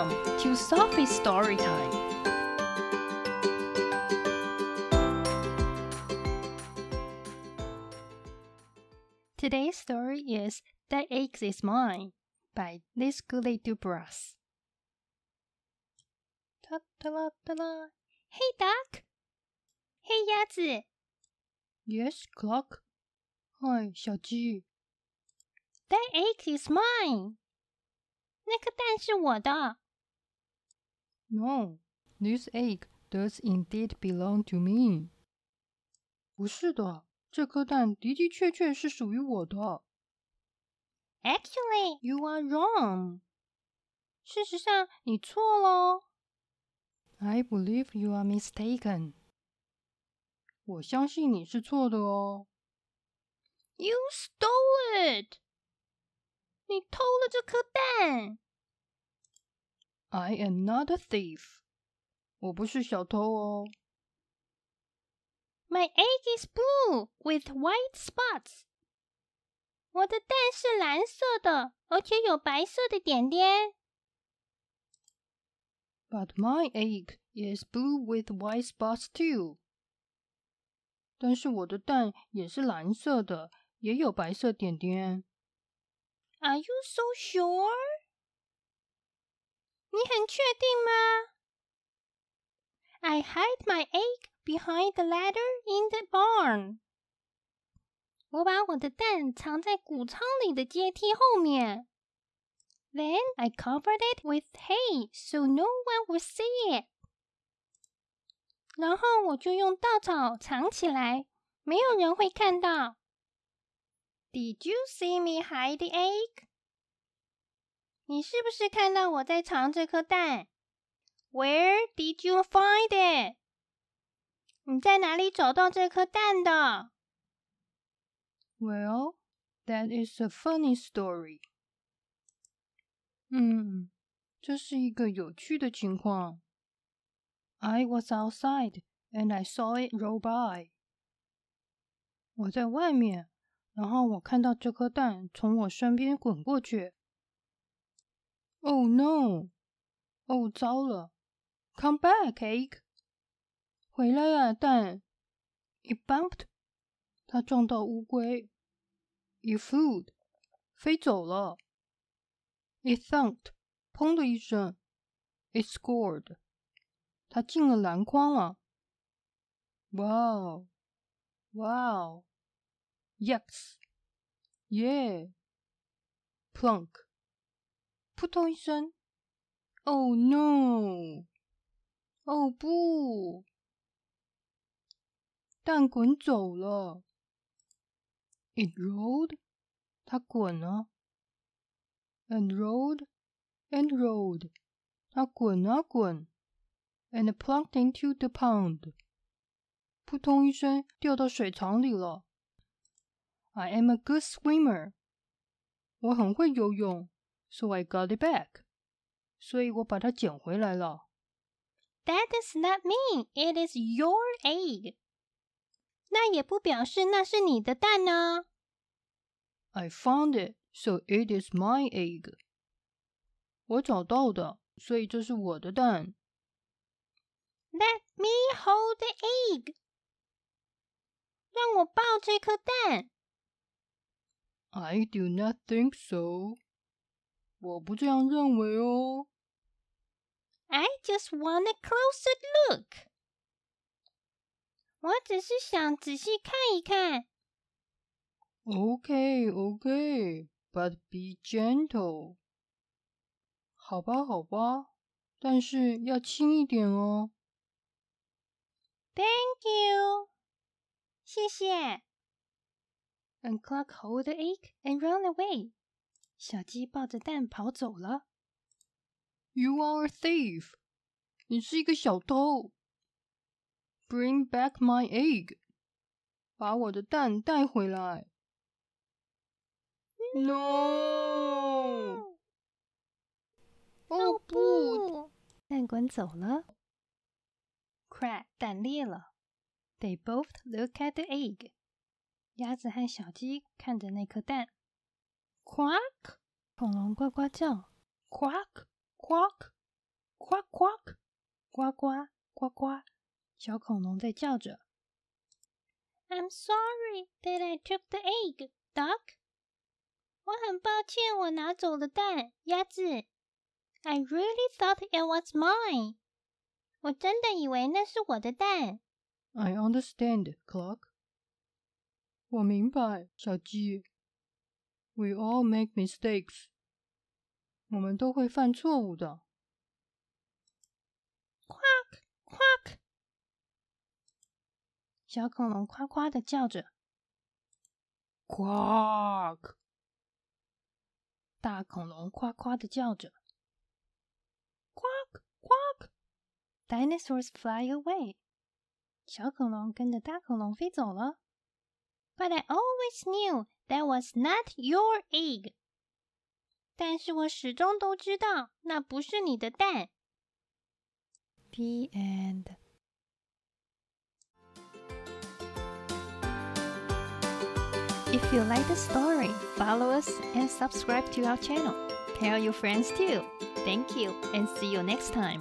Welcome to Sophie's Story Time. Today's story is That Egg Is Mine by Liz Goulet Dubois. Ta ta la ta la. Hey, duck. Hey, Yatsu. Yes, Cluck. Hi, chick. That egg is mine. 那颗蛋是我的。No, this egg does indeed belong to me. 不是的，这颗蛋的的确确是属于我的。 Actually, you are wrong. 事实上，你错喽。 I believe you are mistaken. 我相信你是错的哦。 You stole it. 你偷了这颗蛋。 I am not a thief. 我不是小偷哦。 My egg is blue with white spots. 我的蛋是蓝色的，而且有白色的点点。 But my egg is blue with white spots too. 但是我的蛋也是蓝色的，也有白色点点。 Are you so sure? 你很确定吗？I hide my egg behind the ladder in the barn. 我把我的蛋藏在谷仓里的阶梯后面。Then I covered it with hay so no one would see it. 然后我就用稻草藏起来，没有人会看到。Did you see me hide the egg? 你是不是看到我在藏这颗蛋？Where did you find it? 你在哪里找到这颗蛋的？Well, that is a funny story. 嗯，这是一个有趣的情况。I was outside and I saw it roll by. 我在外面，然后我看到这颗蛋从我身边滚过去。Oh no! 哦，糟了！Come back, egg. 回来呀，蛋！It bumped. 它撞到乌龟。It flew. 飞走了。It thunked. 砰的一声。It scored. 它进了篮筐了。Wow! Wow! Yes! Yeah! Plunk! 扑通一声。Oh no! 哦不！蛋滚走了。It rolled，它滚了。And rolled and rolled，它滚啊滚。And plunked into the pond，扑通一声掉到水塘里了。I am a good swimmer，我很会游泳 ，so I got it back，所以我把它捡回来了。 That does not mean it is your egg. 那也不表示那是你的蛋呢。 I found it, so it is my egg. 我找到的，所以这是我的蛋。 Let me hold the egg. 让我抱这颗蛋。 I do not think so. 我不这样认为哦。I just want a closer look. 我只是想仔细看一看。Okay, okay, but be gentle. 好吧，好吧，但是要轻一点哦。Thank you. 谢谢。And Cluck hold the egg and run away. 小鸡抱着蛋跑走了。You are a thief. 你是一个小偷。Bring back my egg. 把我的蛋带回来。No. 哦不！蛋滚走了。Crack 蛋裂了。They both look at the egg. 鸭子和小鸡看着那颗蛋。Quack！恐龙呱呱叫。Quack, quack.，quack quack，呱呱呱呱，小恐龙在叫着。I'm sorry that I took the egg, duck. 我很抱歉，我拿走了蛋，鸭子。I really thought it was mine. 我真的以为那是我的蛋。I understand, Clock. 我明白，小鸡。We all make mistakes. 我们都会犯错误的。Quack, quack. 小恐龙夸夸的叫着。Quack. 大恐龙夸夸的叫着。Quack, quack. Dinosaurs fly away. 小恐龙跟着大恐龙飞走了。 But I always knew that was not your egg. 但是我始终都知道那不是你的蛋。The end. If you like the story, follow us and subscribe to our channel. Tell your friends too. Thank you and see you next time.